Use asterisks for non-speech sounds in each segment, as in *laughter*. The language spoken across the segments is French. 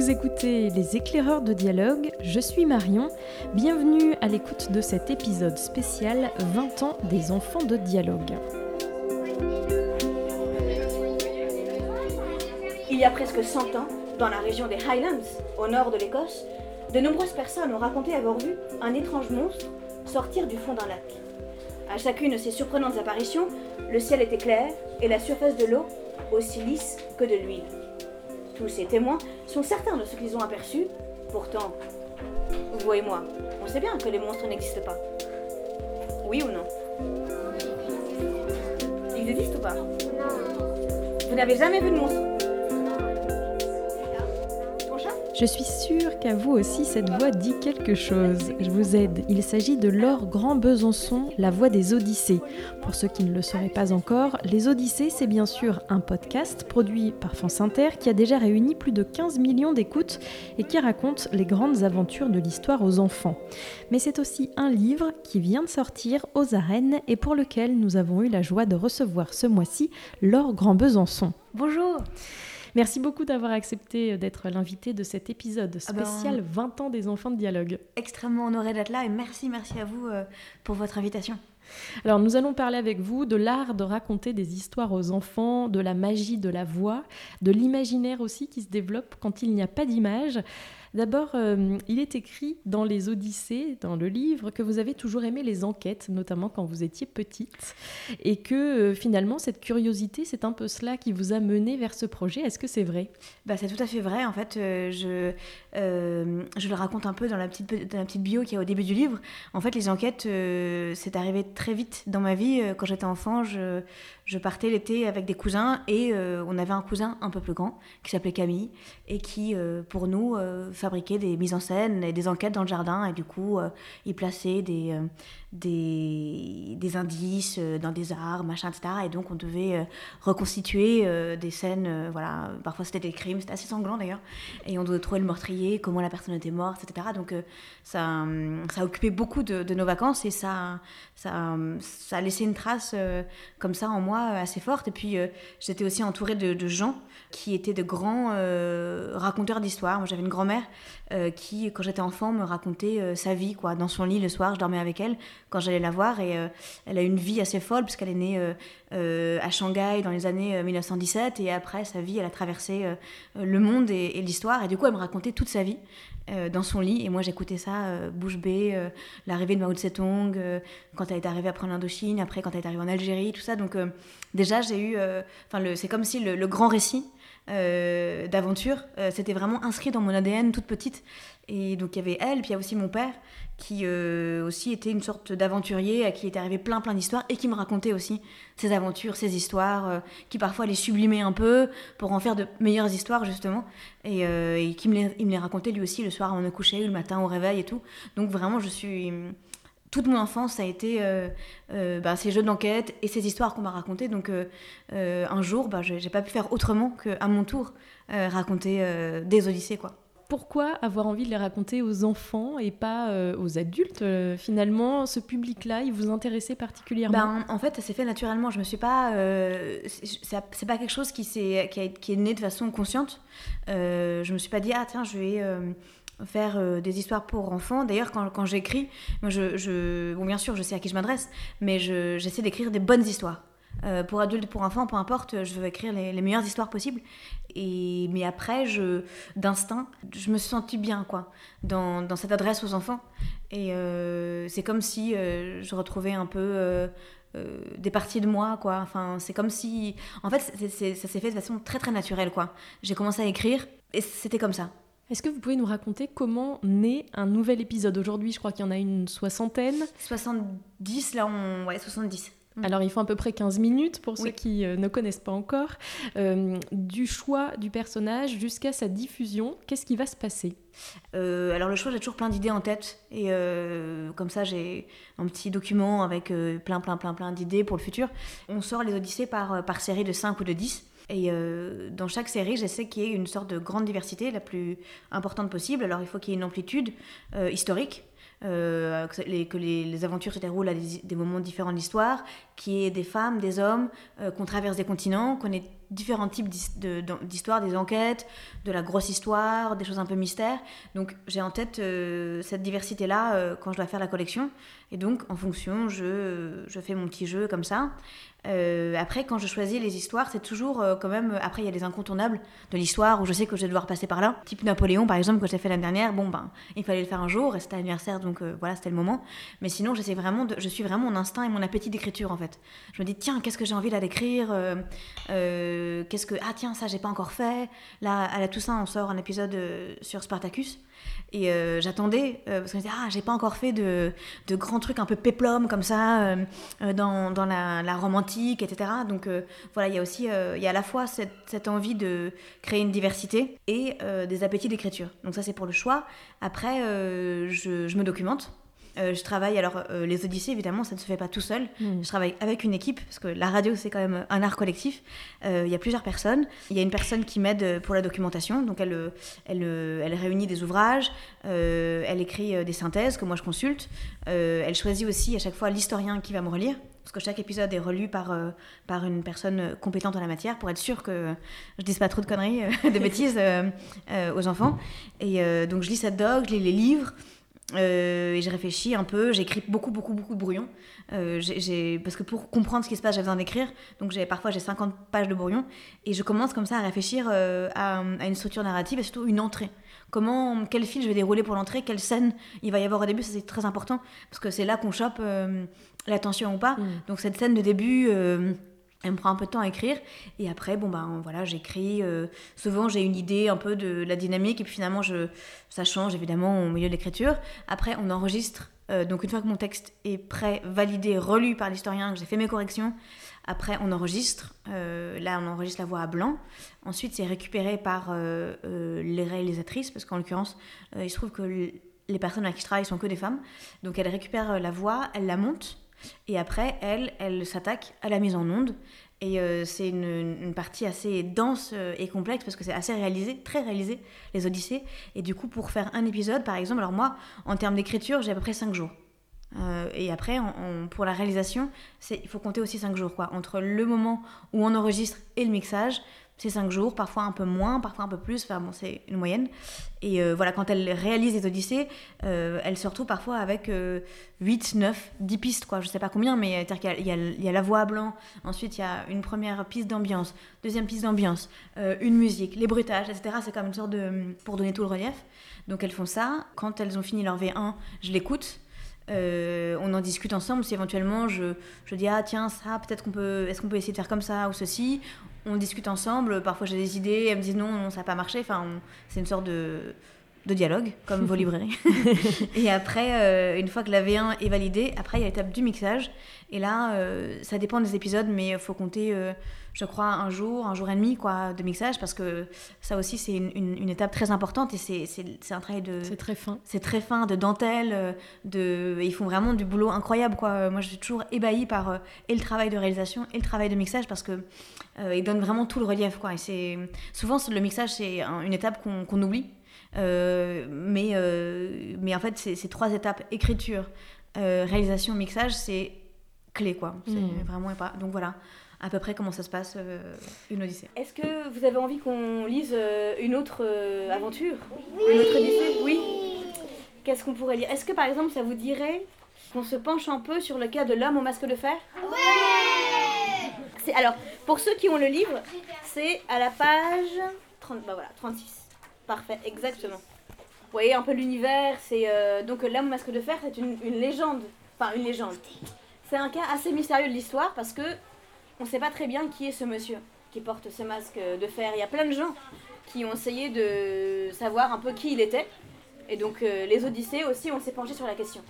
Vous écoutez Les éclaireurs de dialogue, je suis Marion. Bienvenue à l'écoute de cet épisode spécial 20 ans des enfants de dialogue. Il y a presque 100 ans, dans la région des Highlands, au nord de l'Écosse, de nombreuses personnes ont raconté avoir vu un étrange monstre sortir du fond d'un lac. À chacune de ces surprenantes apparitions, le ciel était clair et la surface de l'eau aussi lisse que de l'huile. Tous ces témoins sont certains de ce qu'ils ont aperçu, pourtant, vous et moi, on sait bien que les monstres n'existent pas. Oui ou non? Ils existent ou pas? Vous n'avez jamais vu de monstre Je suis sûre qu'à vous aussi cette voix dit quelque chose. Je vous aide. Il s'agit de Laure Grand Besançon, la voix des Odyssées. Pour ceux qui ne le sauraient pas encore, Les Odyssées, c'est bien sûr un podcast produit par France Inter qui a déjà réuni plus de 15 millions d'écoutes et qui raconte les grandes aventures de l'histoire aux enfants. Mais c'est aussi un livre qui vient de sortir aux arènes et pour lequel nous avons eu la joie de recevoir ce mois-ci Laure Grand Besançon. Bonjour Merci beaucoup d'avoir accepté d'être l'invité de cet épisode Ah ben, spécial 20 ans des enfants de dialogue. Extrêmement honorée d'être là et merci, merci à vous euh, pour votre invitation. Alors nous allons parler avec vous de l'art de raconter des histoires aux enfants, de la magie de la voix, de l'imaginaire aussi qui se développe quand il n'y a pas d'image. D'abord, euh, il est écrit dans les Odyssées, dans le livre, que vous avez toujours aimé les enquêtes, notamment quand vous étiez petite, et que euh, finalement cette curiosité, c'est un peu cela qui vous a mené vers ce projet. Est-ce que c'est vrai? Bah, c'est tout à fait vrai. En fait, euh, je, je le raconte un peu dans la petite, dans la petite bio qu'il y a au début du livre. En fait, les enquêtes, c'est arrivé très vite dans ma vie. Quand j'étais enfant, je, je partais l'été avec des cousins et euh, on avait un cousin un peu plus grand qui s'appelait Camille et qui, euh, pour nous, euh, fabriquait des mises en scène et des enquêtes dans le jardin. Et du coup, il plaçait des, indices dans des arbres, machin, etc. Et donc, on devait reconstituer des scènes. voilà, parfois c'était des crimes, c'était assez sanglant d'ailleurs. Et on devait trouver le meurtrier, comment la personne était morte, etc. Donc, ça, ça a occupé beaucoup de, nos vacances et ça, ça, ça a laissé une trace comme ça en moi euh, assez forte. Et puis, euh, j'étais aussi entourée de, gens qui étaient de grands euh, raconteurs d'histoires. Moi, j'avais une grand-mère qui, quand j'étais enfant, me racontait sa vie, quoi. Dans son lit le soir, je dormais avec elle quand j'allais la voir et elle a une vie assez folle puisqu'elle est née euh, euh, à Shanghai dans les années euh, 1917 et après sa vie, elle a traversé euh, le monde et, et l'histoire et du coup, elle me racontait toute sa vie euh, dans son lit et moi j'écoutais ça euh, bouche bée, euh, l'arrivée de Mao Tse-tung, euh, quand elle est arrivée après en Indochine, après quand elle est arrivée en Algérie, tout ça. Donc euh, déjà j'ai eu, euh, enfin c'est comme si le, le grand récit euh, d'aventure, euh, c'était vraiment inscrit dans mon ADN toute petite. Et donc il y avait elle, puis il y a aussi mon père qui euh, aussi était une sorte d'aventurier à qui était arrivé plein plein d'histoires et qui me racontait aussi ses aventures, ses histoires, euh, qui parfois les sublimait un peu pour en faire de meilleures histoires justement, et, qui me les, il me les racontait lui aussi le soir avant de coucher, ou le matin au réveil et tout. Donc vraiment je suis toute mon enfance ça a été euh, euh, bah, ces jeux d'enquête et ces histoires qu'on m'a racontées. Donc euh, un jour, bah, je j'ai pas pu faire autrement qu'à mon tour raconter des Odyssées quoi. Pourquoi avoir envie de les raconter aux enfants et pas aux adultes Finalement, ce public-là, il vous intéressait particulièrement? Ben, en fait, ça s'est fait naturellement. Je me suis pas. c'est pas quelque chose qui, s'est- qui, a- qui est né de façon consciente. Je me suis pas dit, ah tiens, je vais faire euh, des histoires pour enfants. D'ailleurs, quand, j'écris, Bon, bien sûr, je sais à qui je m'adresse, mais je- j'essaie d'écrire des bonnes histoires. Euh, pour adultes, pour enfants, peu importe, je veux écrire les, meilleures histoires possibles. Et, mais après, d'instinct, je me suis sentie bien, quoi, dans, cette adresse aux enfants. Et euh, c'est comme si je retrouvais un peu des parties de moi, quoi. Enfin, c'est comme si... En fait, ça s'est fait de façon très, très naturelle, quoi. J'ai commencé à écrire et c'était comme ça. Est-ce que vous pouvez nous raconter comment naît un nouvel épisode? Aujourd'hui, je crois qu'il y en a une soixantaine. 70, là, on... Ouais, 70. Mm. Alors, il faut à peu près 15 minutes pour ceux qui euh, ne connaissent pas encore. Euh, du choix du personnage jusqu'à sa diffusion, qu'est-ce qui va se passer? Euh, alors le choix, j'ai toujours plein d'idées en tête. Et comme ça, j'ai un petit document avec plein, plein, plein, plein d'idées pour le futur. On sort les Odyssées par, par série de 5 ou de 10. Et euh, dans chaque série, j'essaie qu'il y ait une sorte de grande diversité, la plus importante possible. Alors il faut qu'il y ait une amplitude euh, historique. euh, que, les, aventures se déroulent à des, moments différents de l'histoire, qu'il y ait des femmes, des hommes, qu'on traverse des continents, qu'on ait différents types d'histoires, des enquêtes, de la grosse histoire, des choses un peu mystères. Donc j'ai en tête cette diversité-là quand je dois faire la collection. Et donc en fonction, je, je fais mon petit jeu comme ça. Euh, après, quand je choisis les histoires, c'est toujours quand même. Après, il y a les incontournables de l'histoire où je sais que je vais devoir passer par là. Type Napoléon, par exemple, que j'ai fait l'année dernière. Bon, ben, il fallait le faire un jour et c'était anniversaire, donc voilà, c'était le moment. Mais sinon, j'essaie vraiment je suis vraiment mon instinct et mon appétit d'écriture en fait. Je me dis, tiens, qu'est-ce que j'ai envie là d'écrire Qu'est-ce que. Ah, tiens, ça, j'ai pas encore fait. Là, à la Toussaint, on sort un épisode sur Spartacus. Et euh, j'attendais, euh, parce me disais, ah, j'ai pas encore fait de, de, grands trucs un peu péplum comme ça, euh, dans, dans la, la, romantique, etc. Donc voilà, il y a aussi, il y a à la fois cette, cette, envie de créer une diversité et des appétits d'écriture. Donc ça, c'est pour le choix. Après, je, je me documente. Euh, je travaille, alors euh, les Odyssées, évidemment, ça ne se fait pas tout seul. Hmm. Je travaille avec une équipe, parce que la radio, c'est quand même un art collectif. Euh, il y a plusieurs personnes. Il y a une personne qui m'aide pour la documentation, donc elle, elle, elle réunit des ouvrages, elle écrit des synthèses que moi je consulte. elle choisit aussi à chaque fois l'historien qui va me relire parce que chaque épisode est relu par, par une personne compétente en la matière pour être sûr que je dise pas trop de conneries, *laughs* de bêtises aux enfants. Et donc je lis cette doc, je lis les livres, euh, et j'ai réfléchi un peu, j'ai écrit beaucoup, beaucoup, beaucoup de brouillons. Euh, parce que pour comprendre ce qui se passe, j'ai besoin d'écrire. Donc parfois j'ai 50 pages de brouillon. Et je commence comme ça à réfléchir euh, à, une structure narrative et surtout une entrée. Comment, quel fil je vais dérouler pour l'entrée, quelle scène il va y avoir au début, ça c'est très important. Parce que c'est là qu'on chope l'attention ou pas. Mm. Donc cette scène de début elle me prend un peu de temps à écrire. Et après bon ben voilà j'écris euh, souvent j'ai une idée un peu de la dynamique. Et puis finalement ça change évidemment au milieu de l'écriture. Après on enregistre euh, donc une fois que mon texte est prêt validé relu par l'historien que j'ai fait mes corrections après on enregistre. Euh, là on enregistre la voix à blanc. Ensuite c'est récupéré par les réalisatrices parce qu'en l'occurrence il se trouve que les personnes avec qui je travaille sont que des femmes. Donc elles récupèrent la voix elles la montent et après, elle, elle s'attaque à la mise en onde. Et euh, c'est une, partie assez dense euh, et complexe parce que c'est assez réalisé, très réalisé, les Odyssées. Et du coup, pour faire un épisode, par exemple, alors moi, en termes d'écriture, j'ai à peu près 5 jours. Euh, et après, pour la réalisation, il faut compter aussi 5 jours. Quoi. Entre le moment où on enregistre et le mixage, c'est 5 jours, parfois un peu moins, parfois un peu plus, enfin bon, c'est une moyenne. Et euh, voilà, quand elle réalise les Odyssées, euh, elle se retrouve parfois avec 8, 9, 10 pistes, quoi, je sais pas combien, mais a, il y a la voix à blanc, ensuite il y a une première piste d'ambiance, deuxième piste d'ambiance, euh, une musique, les bruitages, etc. C'est comme une sorte de. pour donner tout le relief. Donc elles font ça. Quand elles ont fini leur V1, je l'écoute. on en discute ensemble si éventuellement je, je dis ah tiens ça peut-être qu'on peut est-ce qu'on peut essayer de faire comme ça ou ceci? On discute ensemble, parfois j'ai des idées, elles me disent non, ça n'a pas marché, enfin, c'est une sorte de, de dialogue, comme vos *laughs* librairies. et après, euh, une fois que la V1 est validée, après il y a l'étape du mixage, et là, euh, ça dépend des épisodes, mais il faut compter, euh, je crois, un jour, un jour et demi quoi, de mixage, parce que ça aussi, c'est une, étape très importante et c'est un travail de. C'est très fin. C'est très fin, de dentelle, euh, de, ils font vraiment du boulot incroyable. Quoi. Moi, je suis toujours ébahie par et le travail de réalisation et le travail de mixage, parce que ils donnent vraiment tout le relief. Quoi. Et souvent, le mixage, c'est une étape qu'on oublie. mais, mais en fait, c'est trois étapes écriture, réalisation, mixage, c'est clé, quoi. C'est hmm. vraiment pas. Donc voilà, à peu près comment ça se passe euh, une Odyssée. Est-ce que vous avez envie qu'on lise euh, une autre euh, aventure? Oui. Une autre Odyssée? Oui. Qu'est-ce qu'on pourrait lire? Est-ce que par exemple ça vous dirait qu'on se penche un peu sur le cas de l'homme au masque de fer? Ouais Alors, pour ceux qui ont le livre, c'est à la page 30, bah voilà, 36. Parfait, exactement. Vous voyez un peu l'univers, c'est donc l'homme au masque de fer, c'est une, une légende. Enfin, une légende c'est un cas assez mystérieux de l'histoire parce que on ne sait pas très bien qui est ce monsieur qui porte ce masque de fer. Il y a plein de gens qui ont essayé de savoir un peu qui il était. Et donc euh, les Odyssées aussi, on s'est penché sur la question.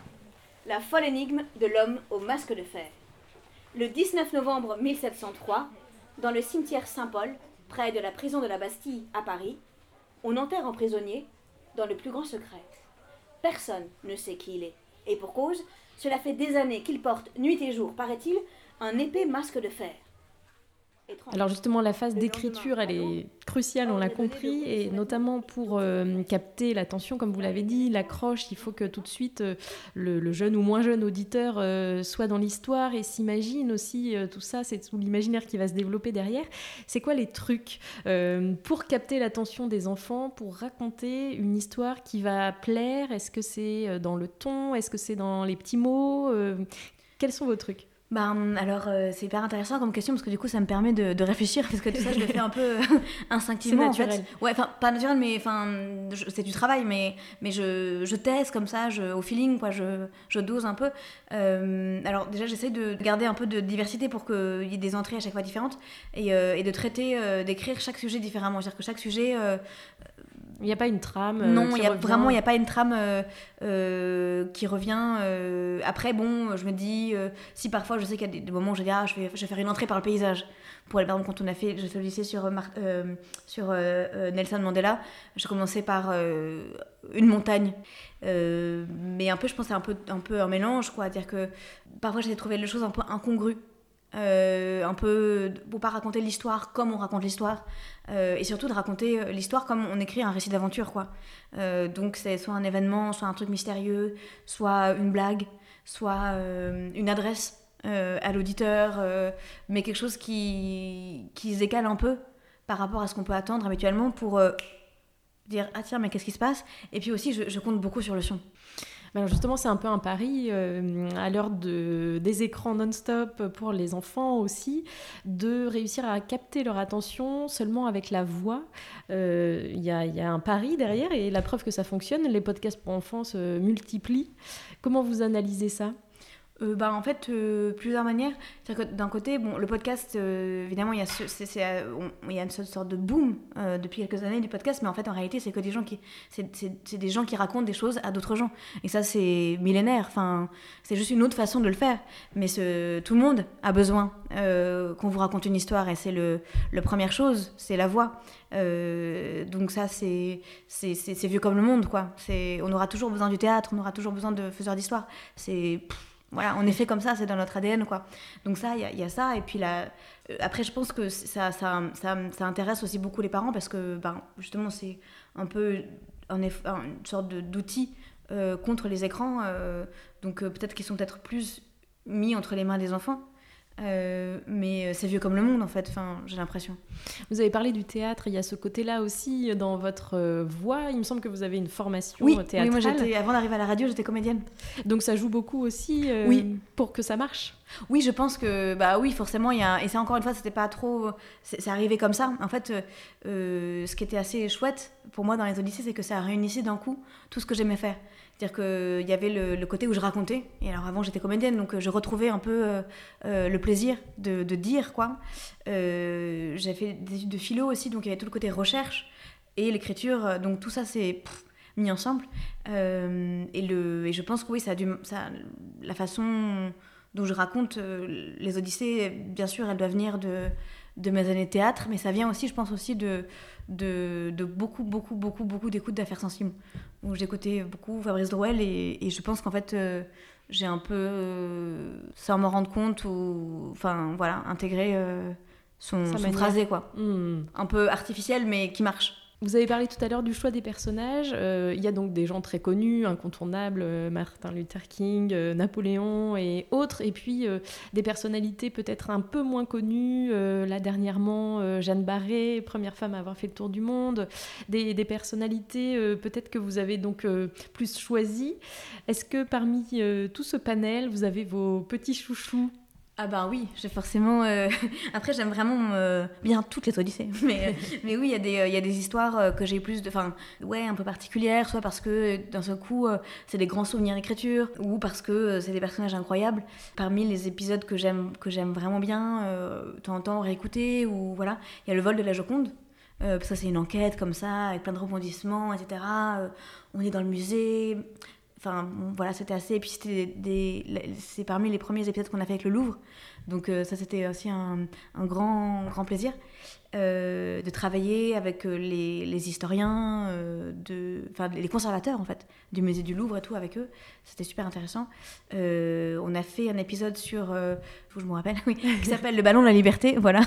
La folle énigme de l'homme au masque de fer. Le 19 novembre 1703, dans le cimetière Saint-Paul, près de la prison de la Bastille à Paris, on enterre un prisonnier dans le plus grand secret. Personne ne sait qui il est. Et pour cause, cela fait des années qu'il porte nuit et jour, paraît-il, un épais masque de fer. Alors justement, la phase d'écriture, elle est cruciale, on l'a compris, et notamment pour euh, capter l'attention, comme vous l'avez dit, l'accroche, il faut que tout de suite euh, le, jeune ou moins jeune auditeur euh, soit dans l'histoire et s'imagine aussi tout ça, c'est tout l'imaginaire qui va se développer derrière. C'est quoi les trucs pour capter l'attention des enfants, pour raconter une histoire qui va plaire? Est-ce que c'est dans le ton? Est-ce que c'est dans les petits mots Quels sont vos trucs? Bah, alors, euh, c'est hyper intéressant comme question parce que du coup, ça me permet de, réfléchir parce que tout ça, je le fais un peu *laughs* instinctivement. naturel. En fait. Ouais, enfin, pas naturel, mais enfin, c'est du travail, mais, mais je, je teste comme ça, je, au feeling, quoi, je, je dose un peu. Euh, alors, déjà, j'essaie de garder un peu de diversité pour qu'il y ait des entrées à chaque fois différentes et, euh, et de traiter, d'écrire chaque sujet différemment. C'est-à-dire que chaque sujet il n'y a pas une trame. Euh, non, y a, vraiment, il n'y a pas une trame euh, euh, qui revient. après, bon, je me dis, si parfois je sais qu'il y a des, moments où je dis, ah, je vais, je vais faire une entrée par le paysage. Pour aller, par exemple, quand on a fait, je fais le lycée sur, sur Nelson Mandela, j'ai commencé par une montagne. mais un peu, je pense, c'est un peu, un peu un mélange, quoi. dire que parfois, j'ai trouvé les choses un peu incongrues. Euh, un peu pour pas raconter l'histoire comme on raconte l'histoire euh, et surtout de raconter euh, l'histoire comme on écrit un récit d'aventure quoi. Donc c'est soit un événement soit un truc mystérieux soit une blague soit une adresse à l'auditeur mais quelque chose qui qui se décale un peu par rapport à ce qu'on peut attendre habituellement pour dire ah tiens mais qu'est-ce qui se passe? Et puis aussi je, je compte beaucoup sur le son alors justement, c'est un peu un pari euh, à l'heure de, des écrans non-stop pour les enfants aussi, de réussir à capter leur attention seulement avec la voix. Euh, il y, a, un pari derrière et la preuve que ça fonctionne, les podcasts pour enfants se multiplient. Comment vous analysez ça? Euh, bah, En fait, euh, plusieurs manières. D'un côté, bon, le podcast, euh, évidemment, il y, a il y a une sorte de boom depuis quelques années du podcast, mais en fait, en réalité, c'est que des gens qui, c'est, des gens qui racontent des choses à d'autres gens. Et ça, c'est millénaire. Enfin, c'est juste une autre façon de le faire. Mais ce, tout le monde a besoin qu'on vous raconte une histoire, et c'est la première chose, c'est la voix. donc ça, c'est, vieux comme le monde, quoi. On aura toujours besoin du théâtre, on aura toujours besoin de faiseurs d'histoire. C'est voilà, on est fait comme ça, c'est dans notre ADN, quoi. Donc ça, il y, a ça. Et puis là, euh, après, je pense que ça, ça, ça, ça, intéresse aussi beaucoup les parents parce que, ben, justement, c'est un peu une sorte d'outil euh, contre les écrans. Euh, donc peut-être qu'ils sont peut-être plus mis entre les mains des enfants. Euh, mais euh, c'est vieux comme le monde en fait, enfin, j'ai l'impression. Vous avez parlé du théâtre, il y a ce côté-là aussi dans votre euh, voix. Il me semble que vous avez une formation oui, théâtrale. Oui, moi j'étais, avant d'arriver à la radio, j'étais comédienne. Donc ça joue beaucoup aussi oui. pour que ça marche Oui, je pense que, bah oui, forcément, il y a, et c'est encore une fois, c'était pas trop, c'est, arrivé comme ça. En fait, ce qui était assez chouette pour moi dans les Odyssées, c'est que ça réunissait d'un coup tout ce que j'aimais faire. C'est-à-dire qu'il y avait le, côté où je racontais. Et alors avant, j'étais comédienne, donc euh, je retrouvais un peu euh, euh, le plaisir de, dire, quoi. Euh, J'ai fait des études de philo aussi, donc il y avait tout le côté recherche et l'écriture. Donc tout ça, c'est mis ensemble. et, le, et je pense que oui, ça a ça, la façon dont je raconte les Odyssées, bien sûr, elle doit venir de, de mes années de théâtre, mais ça vient aussi, je pense aussi, de, de, de beaucoup, beaucoup, beaucoup, beaucoup d'écoute d'affaires sensibles. Où j'écoutais beaucoup Fabrice Drouel et, et je pense qu'en fait, euh, j'ai un peu, euh, sans m'en rendre compte, ou, enfin, voilà, intégré euh, son, son phrasé, quoi. Hmm. Un peu artificiel, mais qui marche. Vous avez parlé tout à l'heure du choix des personnages. Euh, il y a donc des gens très connus, incontournables, euh, Martin Luther King, euh, Napoléon et autres, et puis des personnalités peut-être un peu moins connues. là dernièrement, Jeanne Barré, première femme à avoir fait le tour du monde. Des, des personnalités peut-être que vous avez donc plus choisies. Est-ce que parmi tout ce panel, vous avez vos petits chouchous? Ah ben oui, j'ai forcément... Euh, *laughs* après, j'aime vraiment euh, bien toutes les Odyssées. *laughs* Mais, *laughs* mais oui, il y, y, a des histoires euh, que j'ai plus de... Enfin, ouais, un peu particulières, soit parce que d'un seul coup, c'est des grands souvenirs d'écriture, ou parce que c'est des personnages incroyables. Parmi les épisodes que j'aime que j'aime vraiment bien, de temps en temps réécouter, ou voilà, il y a le vol de la Joconde. ça, c'est une enquête comme ça, avec plein de rebondissements, etc. on est dans le musée Enfin, voilà, c'était assez. Et puis, c'était des, c'est parmi les premiers épisodes qu'on a fait avec le Louvre. Donc, ça, c'était aussi un, grand, grand plaisir. Euh, de travailler avec euh, les, historiens, euh, de, enfin, les conservateurs en fait, du musée du Louvre et tout avec eux. C'était super intéressant. on a fait un épisode sur, faut que je me rappelle, *laughs* oui, qui s'appelle Le ballon de la liberté, *laughs* voilà,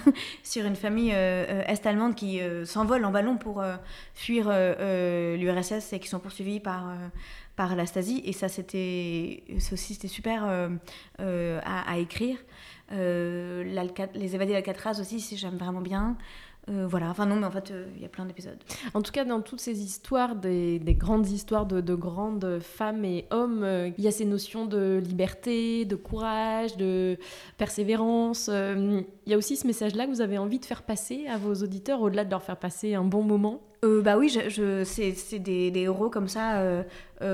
sur une famille est-allemande qui s'envole en ballon pour fuir l'URSS et qui sont poursuivis par par la Stasi. Et ça, c'était aussi super à, à, écrire. Euh, les évadés d'Alcatraz aussi, si j'aime vraiment bien. Euh, voilà, enfin non, mais en fait, euh, il y a plein d'épisodes. En tout cas, dans toutes ces histoires, des, grandes histoires de, grandes femmes et hommes, il y a ces notions de liberté, de courage, de persévérance. Il y a aussi ce message-là que vous avez envie de faire passer à vos auditeurs, au-delà de leur faire passer un bon moment? bah oui, je, c'est des, héros comme ça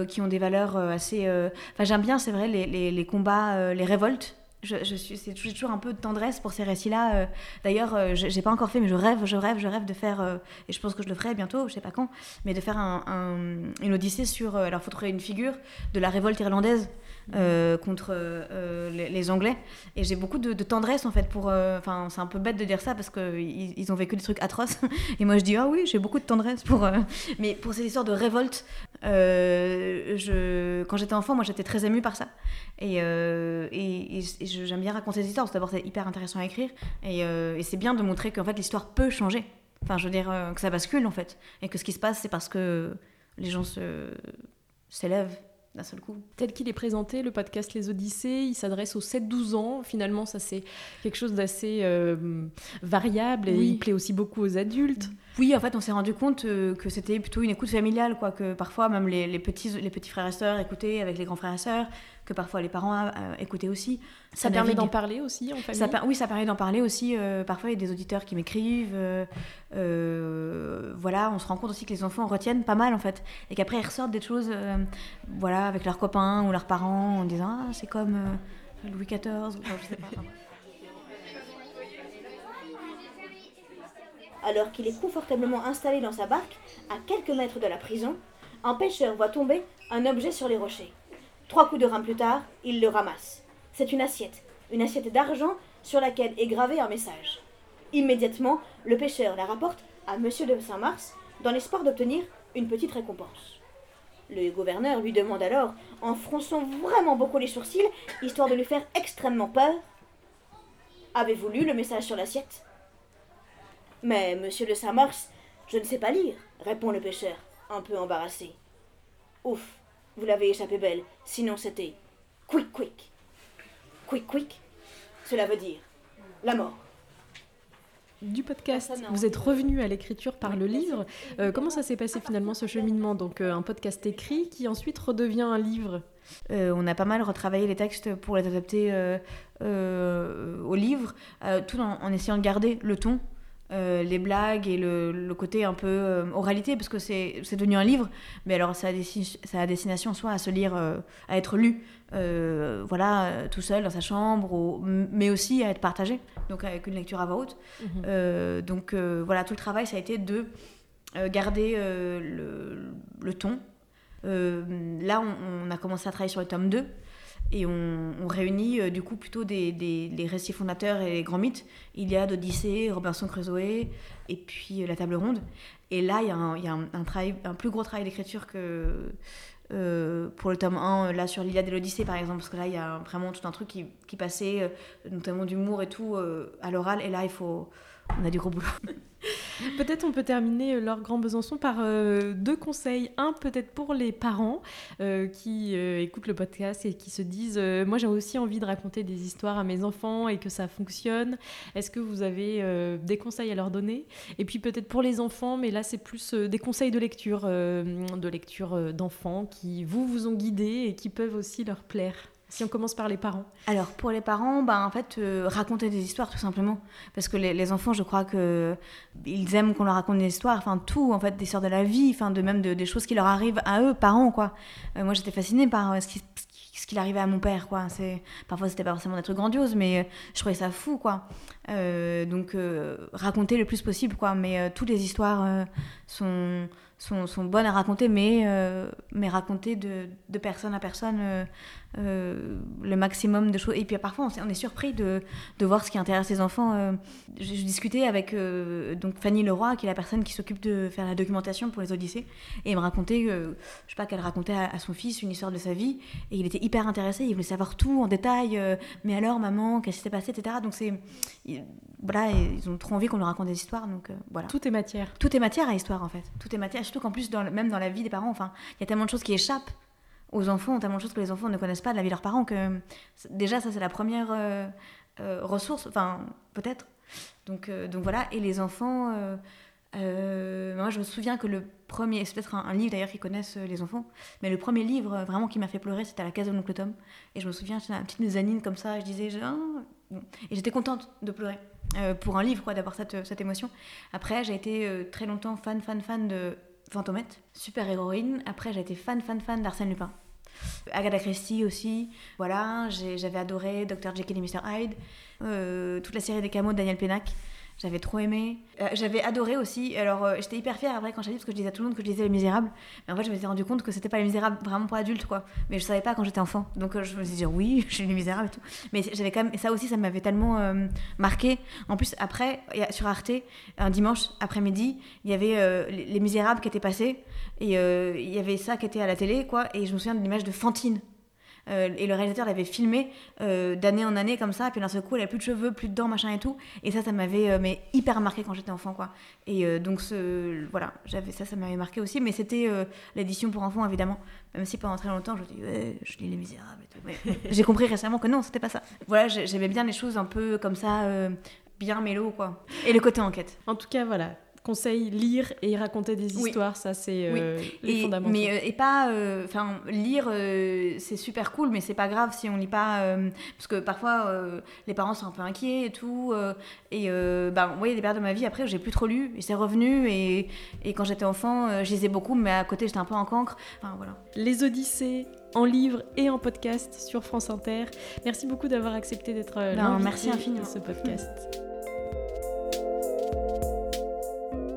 qui ont des valeurs assez. Enfin, j'aime bien, c'est vrai, les, les combats, les révoltes je, c'est toujours un peu de tendresse pour ces récits-là. Euh. D'ailleurs, euh, j'ai pas encore fait, mais je rêve, je rêve, je rêve de faire, euh, et je pense que je le ferai bientôt, je sais pas quand, mais de faire un, une odyssée sur. alors, il faut trouver une figure de la révolte irlandaise euh, contre euh, les, Anglais. Et j'ai beaucoup de, tendresse en fait pour. Euh, enfin, c'est un peu bête de dire ça parce qu'ils ils ont vécu des trucs atroces. *laughs* Et moi je dis ah oui, j'ai beaucoup de tendresse pour. Mais pour ces histoires de révolte, quand j'étais enfant, moi j'étais très émue par ça. Et, et, j'aime bien raconter des histoires. D'abord, c'est hyper intéressant à écrire. Et, et c'est bien de montrer qu'en fait l'histoire peut changer. Enfin, je veux dire que ça bascule en fait. Et que ce qui se passe, c'est parce que les gens se s'élèvent d'un seul coup. Tel qu'il est présenté, le podcast Les Odyssées, il s'adresse aux 7-12 ans. Finalement, ça c'est quelque chose d'assez euh, variable et il plaît aussi beaucoup aux adultes. Oui, en fait, on s'est rendu compte euh, que c'était plutôt une écoute familiale, quoi, que parfois même les, petits, les petits frères et sœurs écoutaient avec les grands frères et sœurs, que parfois les parents euh, écoutaient aussi. Ça, permet d'en parler aussi en famille Oui, ça permet d'en parler aussi. Euh, parfois, il y a des auditeurs qui m'écrivent. voilà, on se rend compte aussi que les enfants retiennent pas mal en fait. Et qu'après, ils ressortent des choses voilà, avec leurs copains ou leurs parents en disant Ah, c'est comme Louis XIV. je sais pas. Alors qu'il est confortablement installé dans sa barque, à quelques mètres de la prison, un pêcheur voit tomber un objet sur les rochers. Trois coups de rein plus tard, il le ramasse. C'est une assiette, une assiette d'argent sur laquelle est gravé un message. Immédiatement, le pêcheur la rapporte à Monsieur de Saint-Mars dans l'espoir d'obtenir une petite récompense. Le gouverneur lui demande alors, en fronçant vraiment beaucoup les sourcils, histoire de lui faire extrêmement peur Avez-vous lu le message sur l'assiette? Mais, monsieur de Saint-Mars, je ne sais pas lire, répond le pêcheur, un peu embarrassé. Ouf, vous l'avez échappé belle, sinon c'était quick quick. Quick quick, cela veut dire la mort. Du podcast, vous êtes revenu à l'écriture par le livre. Euh, comment ça s'est passé finalement ce cheminement Donc euh, un podcast écrit qui ensuite redevient un livre. Euh, on a pas mal retravaillé les textes pour les adapter au livre, tout en, essayant de garder le ton euh, les blagues et le, côté un peu euh, oralité, parce que c'est devenu un livre, mais alors ça a, ça a destination soit à se lire, euh, à être lu, voilà, tout seul dans sa chambre, mais aussi à être partagé, donc avec une lecture à voix haute. Mhm. donc voilà, tout le travail, ça a été de garder le, ton. là, on, on, a commencé à travailler sur le tome 2. Et on, réunit euh, du coup plutôt des, des, récits fondateurs et les grands mythes. Il y a d'Odyssée, Robinson Crusoe et puis euh, La Table Ronde. Et là, il y a un, y a un plus gros travail d'écriture que euh, pour le tome 1, là sur l'Iliade et l'Odyssée par exemple, parce que là, il y a vraiment tout un truc qui, qui passait, notamment d'humour et tout, à l'oral. Et là, il faut, on a du gros boulot. *laughs* *laughs* peut-être on peut terminer euh, leur Grand Besançon par euh, deux conseils. Un, peut-être pour les parents euh, qui écoutent le podcast et qui se disent Moi, j'ai aussi envie de raconter des histoires à mes enfants et que ça fonctionne. Est-ce que vous avez des conseils à leur donner? Et puis peut-être pour les enfants, mais là, c'est plus des conseils de lecture, de lecture d'enfants qui vous, vous ont guidé et qui peuvent aussi leur plaire. Si on commence par les parents. Alors pour les parents, bah, en fait, euh, raconter des histoires tout simplement. Parce que les, enfants, je crois que ils aiment qu'on leur raconte des histoires, enfin tout, en fait, des histoires de la vie, enfin de même de, des choses qui leur arrivent à eux, parents, quoi. Euh, moi, j'étais fascinée par euh, ce qui ce qu'il arrivait à mon père quoi c'est parfois c'était pas forcément des trucs grandioses mais je trouvais ça fou quoi donc raconter le plus possible quoi mais toutes les histoires sont sont, sont bonnes à raconter, mais, mais racontées de, de personne à personne euh, le maximum de choses. Et puis parfois, on, est- on est surpris de, de voir ce qui intéresse les enfants. Euh, je, je discutais avec euh, donc Fanny Leroy, qui est la personne qui s'occupe de faire la documentation pour les Odyssées, et il me racontait, je sais pas, qu'elle racontait à, à son fils une histoire de sa vie, et il était hyper intéressé, il voulait savoir tout en détail. mais alors, maman, qu'est-ce qui s'est passé, etc. Donc c'est, il- voilà, ils ont trop envie qu'on leur raconte des histoires, donc voilà. Tout est matière. Tout est matière à histoire en fait. Tout est matière, surtout qu'en plus, dans même dans la vie des parents, enfin, il y a tellement de choses qui échappent aux enfants, tellement de choses que les enfants ne connaissent pas de la vie de leurs parents que déjà ça c'est la première euh, euh, ressource, enfin peut-être. Donc, euh, donc voilà, et les enfants, moi je me souviens que le premier, c'est peut-être un, livre d'ailleurs qu'ils connaissent les enfants, mais le premier livre vraiment qui m'a fait pleurer c'était à la case de l'oncle Tom. Et je me souviens, j'étais une petite mezzanine comme ça, je disais, bon. et j'étais contente de pleurer. pour un livre, quoi, d'avoir cette, émotion. Après, j'ai été très longtemps fan, fan, fan de Fantomette, super héroïne. Après, j'ai été fan, fan, fan d'Arsène Lupin. Agatha Christie aussi. Voilà, j'avais adoré Dr. Jekyll et Mr. Hyde. Euh, toute la série des Camos de Daniel Pénac. J'avais trop aimé. Euh, j'avais adoré aussi. Alors, euh, j'étais hyper fière après quand j'ai parce que je disais à tout le monde que je lisais Les Misérables. Mais en fait, je m'étais rendu compte que c'était pas Les Misérables vraiment pour adultes, quoi. Mais je savais pas quand j'étais enfant. Donc, euh, je me suis dit, oui, *laughs* j'ai lu Les Misérables et tout. Mais j'avais quand même. ça aussi, ça m'avait tellement marqué. En plus, après, sur Arte, un dimanche après-midi, il y avait Les Les Misérables qui étaient passés. Et il y avait ça qui était à la télé, quoi. Et je me souviens de l'image de Fantine. Euh, et le réalisateur l'avait filmé euh, d'année en année comme ça, puis d'un seul coup, elle avait plus de cheveux, plus de dents, machin et tout. Et ça, ça m'avait euh, mais hyper marqué quand j'étais enfant, quoi. Et donc, ce, voilà, j'avais ça, ça m'avait marqué aussi. Mais c'était l'édition pour enfants, évidemment. Même si pendant très longtemps, je dis, ouais, je lis Les Misérables et tout. Mais *laughs* j'ai compris récemment que non, c'était pas ça. Voilà, j'ai- j'aimais bien les choses un peu comme ça, bien mélo, quoi. Et le côté enquête. En tout cas, voilà. Conseil lire et raconter des Oui. histoires, ça c'est euh, les et, fondamentaux. mais euh, et pas enfin lire euh, c'est super cool mais c'est pas grave si on lit pas euh, parce que parfois euh, les parents sont un peu inquiets et tout euh, et euh, bah y a des périodes de ma vie après où j'ai plus trop lu et c'est revenu et, et quand j'étais enfant euh, je lisais beaucoup mais à côté j'étais un peu en cancre enfin voilà Les Odyssées en livre et en podcast sur France Inter. Merci beaucoup d'avoir accepté d'être euh, Ben, l'invité merci infiniment. de ce podcast.